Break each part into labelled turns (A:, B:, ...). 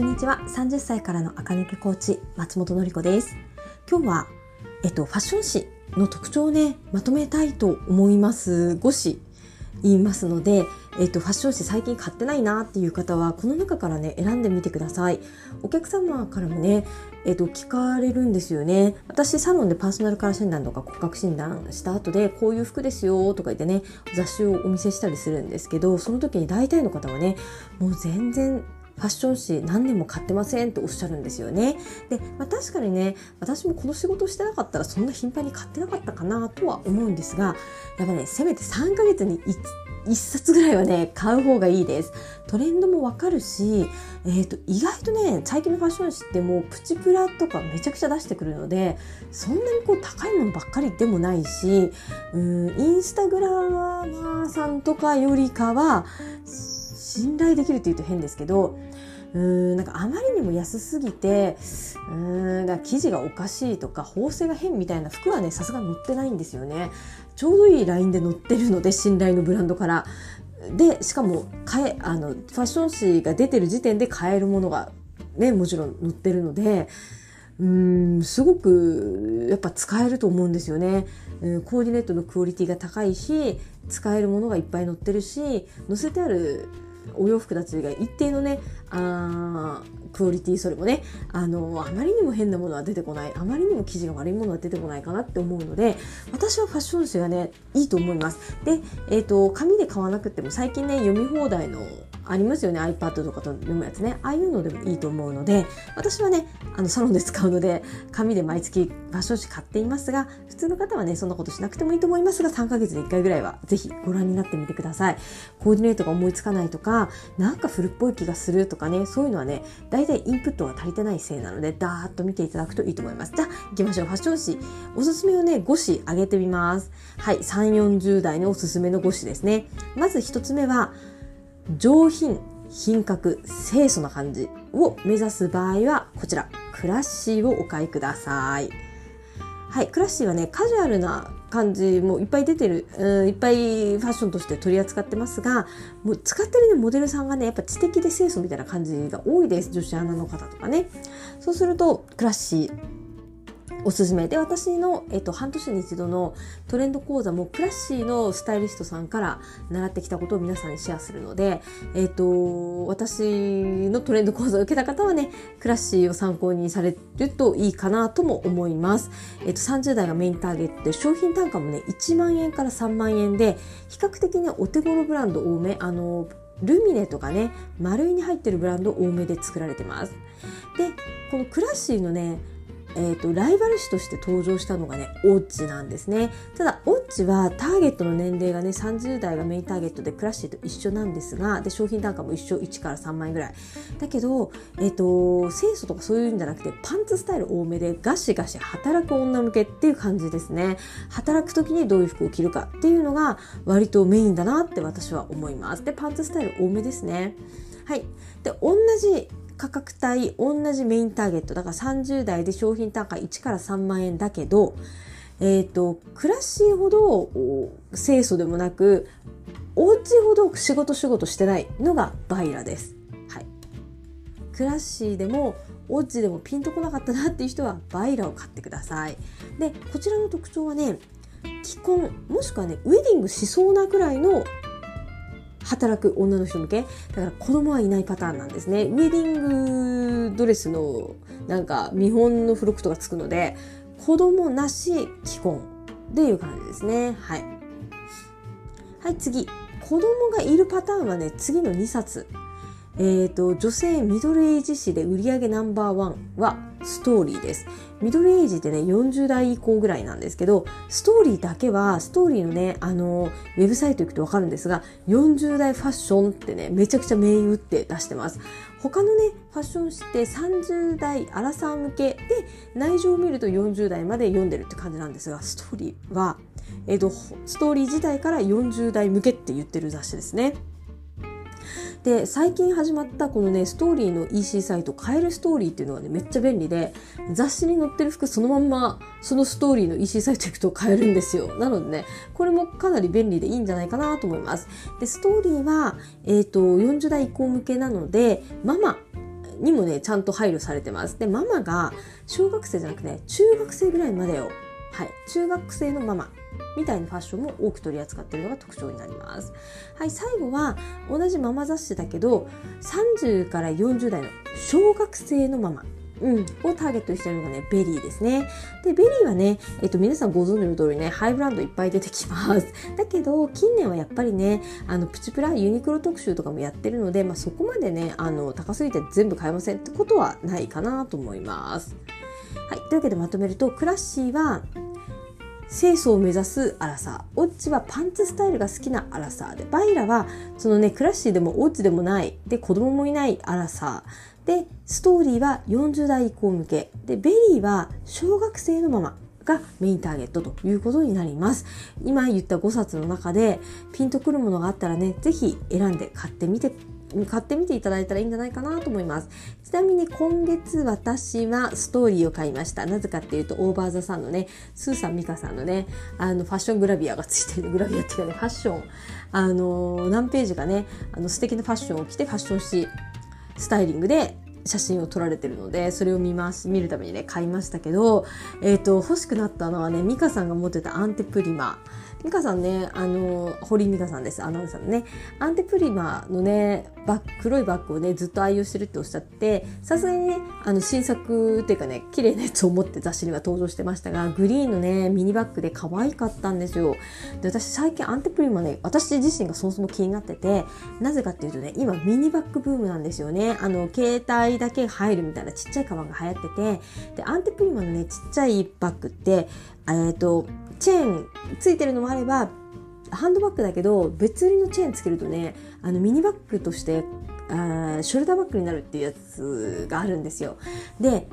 A: こんにちは。30歳からの赤抜けコーチ松本のり子です。今日はえっとファッション誌の特徴をねまとめたいと思います5誌言いますので、えっと、ファッション誌最近買ってないなっていう方はこの中からね選んでみてください。お客様からもね、えっと、聞かれるんですよね。私サロンでパーソナルカラー診断とか骨格診断した後でこういう服ですよとか言ってね雑誌をお見せしたりするんですけどその時に大体の方はねもう全然ファッション誌何年も買ってませんとおっしゃるんですよね。で、まあ、確かにね、私もこの仕事してなかったらそんな頻繁に買ってなかったかなとは思うんですが、やっぱね、せめて3ヶ月に 1, 1冊ぐらいはね、買う方がいいです。トレンドもわかるし、えっ、ー、と、意外とね、最近のファッション誌ってもうプチプラとかめちゃくちゃ出してくるので、そんなにこう高いものばっかりでもないし、うん、インスタグラマーさんとかよりかは、信頼できるって言うと変ですけどうーんなんかあまりにも安すぎてうーんだ生地がおかしいとか縫製が変みたいな服はねさすがに載ってないんですよね。ちょうどいいラインで載ってるので信頼のブランドから。でしかも買えあのファッション誌が出てる時点で買えるものがねもちろん載ってるのでうんすごくやっぱ使えると思うんですよね、コーディネートのクオリティが高いし使えるものがいっぱい載ってるし載せてあるお洋服たちが一定のねあクオリティそれもねあのあまりにも変なものは出てこないあまりにも生地が悪いものは出てこないかなって思うので私はファッション誌がねいいと思います。で、えーと、紙で買わなくても最近ね読み放題のありますよね。iPad とかと読むやつね。ああいうのでもいいと思うので私はねあのサロンで使うので紙で毎月ファッション誌買っていますが普通の方はねそんなことしなくてもいいと思いますが3ヶ月で1回ぐらいはぜひご覧になってみてください。コーディネートが思いつかないとかなんか古っぽい気がするとかねそういうのはね大体インプットが足りてないせいなのでダーッと見ていただくといいと思います。じゃあ行きましょう。ファッション誌。おすすめをね5誌上げてみます。はい。3 4 0代のおすすめの5誌ですね。まず1つ目は上品品格清楚な感じを目指す場合はこちらクラッシーをお買いください。はいクラッシーはねカジュアルな感じもいっぱい出てる、うん、いっぱいファッションとして取り扱ってますがもう使ってる、ね、モデルさんがねやっぱ知的で清楚みたいな感じが多いです。女子アナの方とかね。そうするとクラッシーおすすめで私の、えっと、半年に一度のトレンド講座もクラッシーのスタイリストさんから習ってきたことを皆さんにシェアするので、えっと、私のトレンド講座を受けた方はねクラッシーを参考にされるといいかなとも思います、えっと、30代がメインターゲットで商品単価もね1万円から3万円で比較的ねお手頃ブランド多めあのルミネとかね丸いに入ってるブランド多めで作られてます。でこのクラッシーのねえーと、ライバル誌として登場したのがねオッチなんですね。ただオッチはターゲットの年齢がね30代がメインターゲットでクラッシーと一緒なんですがで商品単価も一緒1から3万円ぐらい。だけど、えーと、清楚とかそういうんじゃなくてパンツスタイル多めでガシガシ働く女向けっていう感じですね。働く時にどういう服を着るかっていうのが割とメインだなって私は思います。でパンツスタイル多めですね。はい。で同じ価格帯同じメインターゲットだから30代で商品単価1から3万円だけど、えっ、ー、とクラッシーほど清楚でもなくお家ほど仕事仕事してないのがバイラです。はい、クラッシーでもオッジでもピンとこなかったなっていう人はバイラを買ってください。でこちらの特徴はね既婚もしくはねウェディングしそうなくらいの働く女の人向け。だから子供はいないパターンなんですね。ウェディングドレスのなんか見本の付録とかつくので子供なし既婚っていう感じですね。はい。はい次。子供がいるパターンはね次の2冊。えーと、女性ミドルエイジ誌で売り上げナンバーワンはストーリーです。ミドルエイジってね、40代以降ぐらいなんですけど、ストーリーだけは、ストーリーのね、あの、ウェブサイト行くとわかるんですが、40代ファッションってね、めちゃくちゃ銘打って出してます。他のね、ファッション誌って30代アラサー向けで、内情を見ると40代まで読んでるって感じなんですが、ストーリーは、えっ、ー、と、ストーリー自体から40代向けって言ってる雑誌ですね。で最近始まったこのねストーリーの EC サイト「買えるストーリー」っていうのがねめっちゃ便利で雑誌に載ってる服そのまんまそのストーリーの EC サイト行くと買えるんですよなのでねこれもかなり便利でいいんじゃないかなと思いますでストーリーは、えーと、40代以降向けなのでママにもね、ちゃんと配慮されてます。で、ママが小学生じゃなくてね、中学生ぐらいまでを、はい、中学生のママみたいなファッションも多く取り扱っているのが特徴になります。はい、最後は同じママ雑誌だけど、30から40代の小学生のママうん、をターゲットにしてるのがね、 VERY ですね。で、 VERY はね、えっと、皆さんご存知の通りね、ハイブランドいっぱい出てきます。だけど、近年はやっぱりね、あの、プチプラ、ユニクロ特集とかもやってるので、まあ、そこまでね、あの、高すぎて全部買えませんってことはないかなと思います。はい。というわけでまとめると、 CLASSY は、清楚を目指すアラサー。オッチはパンツスタイルが好きなアラサーで、 BAILA は、そのね、 CLASSY でも Oggi でもない、で、子供もいないアラサー。で、 STORY は40代以降向け。で、 VERY は小学生のママがメインターゲットということになります。今言った5冊の中でピンとくるものがあったらね、ぜひ選んで買ってみて買ってみていただいたらいいんじゃないかなと思います。ちなみに今月私はストーリーを買いました。なぜかっていうと、オーバーザさんのね、スーさんミカさんのね、あの、ファッショングラビアがついてる、グラビアっていうかね、ファッション、あの、何ページかね、あの、素敵なファッションを着てファッションし、スタイリングで写真を撮られてるのでそれを見ます見るためにね買いましたけど、えーと、欲しくなったのはね美香さんが持ってたアンテプリマ美香さんね、あの、堀美香さんです、アナウンサーのね。アンテプリマのね、バッ黒いバッグをね、ずっと愛用してるっておっしゃって、さすがにね、あの、新作っていうかね、綺麗なやつを持って雑誌には登場してましたが、グリーンのね、ミニバッグで可愛かったんですよ。で、私最近アンテプリマね、私自身がそもそも気になってて、なぜかっていうとね、今ミニバッグブームなんですよね。あの、携帯だけ入るみたいなちっちゃいカバンが流行ってて、で、アンテプリマのね、ちっちゃいバッグって、えっ、ー、と、チェーンついてるのもあればハンドバッグだけど別売りのチェーンつけるとねあのミニバッグとしてあショルダーバッグになるっていうやつがあるんですよ。で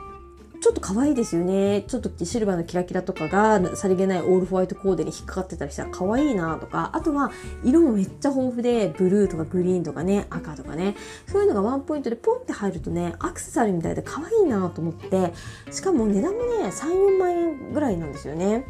A: ちょっと可愛いですよね。ちょっとシルバーのキラキラとかがさりげないオールホワイトコーデに引っかかってたりしたら可愛いなとか、あとは色もめっちゃ豊富で、ブルーとかグリーンとかね、赤とかね、そういうのがワンポイントでポンって入るとね、アクセサリーみたいで可愛いなと思って、しかも値段もね、3、4万円ぐらいなんですよね。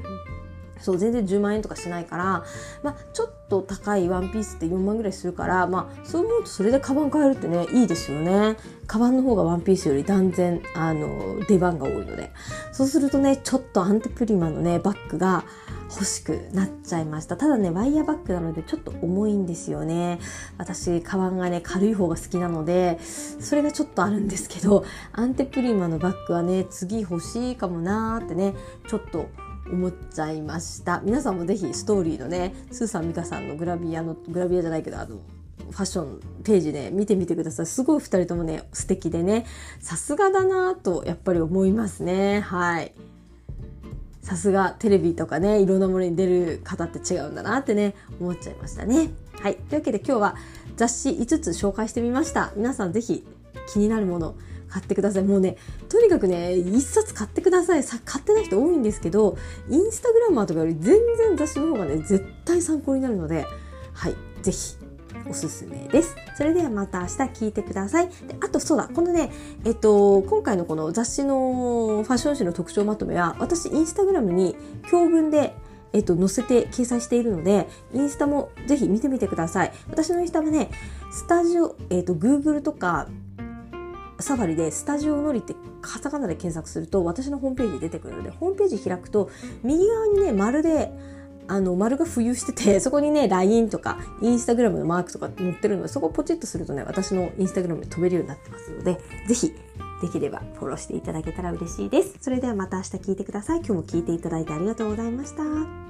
A: そう全然10万円とかしないから、まあ、ちょっと高いワンピースって4万ぐらいするから、まあ、そう思うとそれでカバン買えるってねいいですよね。カバンの方がワンピースより断然あの出番が多いので。そうするとねちょっとアンテプリマのねバッグが欲しくなっちゃいました。ただねワイヤーバッグなのでちょっと重いんですよね。私カバンがね軽い方が好きなのでそれがちょっとあるんですけどアンテプリマのバッグはね次欲しいかもなーってねちょっと思っちゃいました。皆さんもぜひストーリーのねスーさん美香さんのグラビアのグラビアじゃないけどあのファッションページで見てみてください。すごい2人ともね素敵でね。さすがだなとやっぱり思いますね。はい。さすがテレビとかねいろんなものに出る方って違うんだなってね思っちゃいましたね。はい。というわけで今日は雑誌5つ紹介してみました。皆さんぜひ気になるもの買ってください。もうね、とにかくね、一冊買ってください。さ買ってない人多いんですけど、インスタグラマーとかより全然雑誌の方がね、絶対参考になるので、はい、ぜひおすすめです。それではまた明日聞いてください。であとそうだ、このね、えっと、今回のこの雑誌のファッション誌の特徴まとめは、私インスタグラムに教文でえっと、載せて掲載しているので、インスタもぜひ見てみてください。私のインスタはね、スタジオ、えっと、Google とか、サファリでスタジオノリってカタカナで検索すると私のホームページ出てくるのでホームページ開くと右側にね丸であの丸が浮遊してて そこにね LINE とかインスタグラムのマークとか載ってるのでそこをポチッとするとね私のインスタグラムに飛べるようになってますのでぜひできればフォローしていただけたら嬉しいです。それではまた明日聞いてください。今日も聞いていただいてありがとうございました。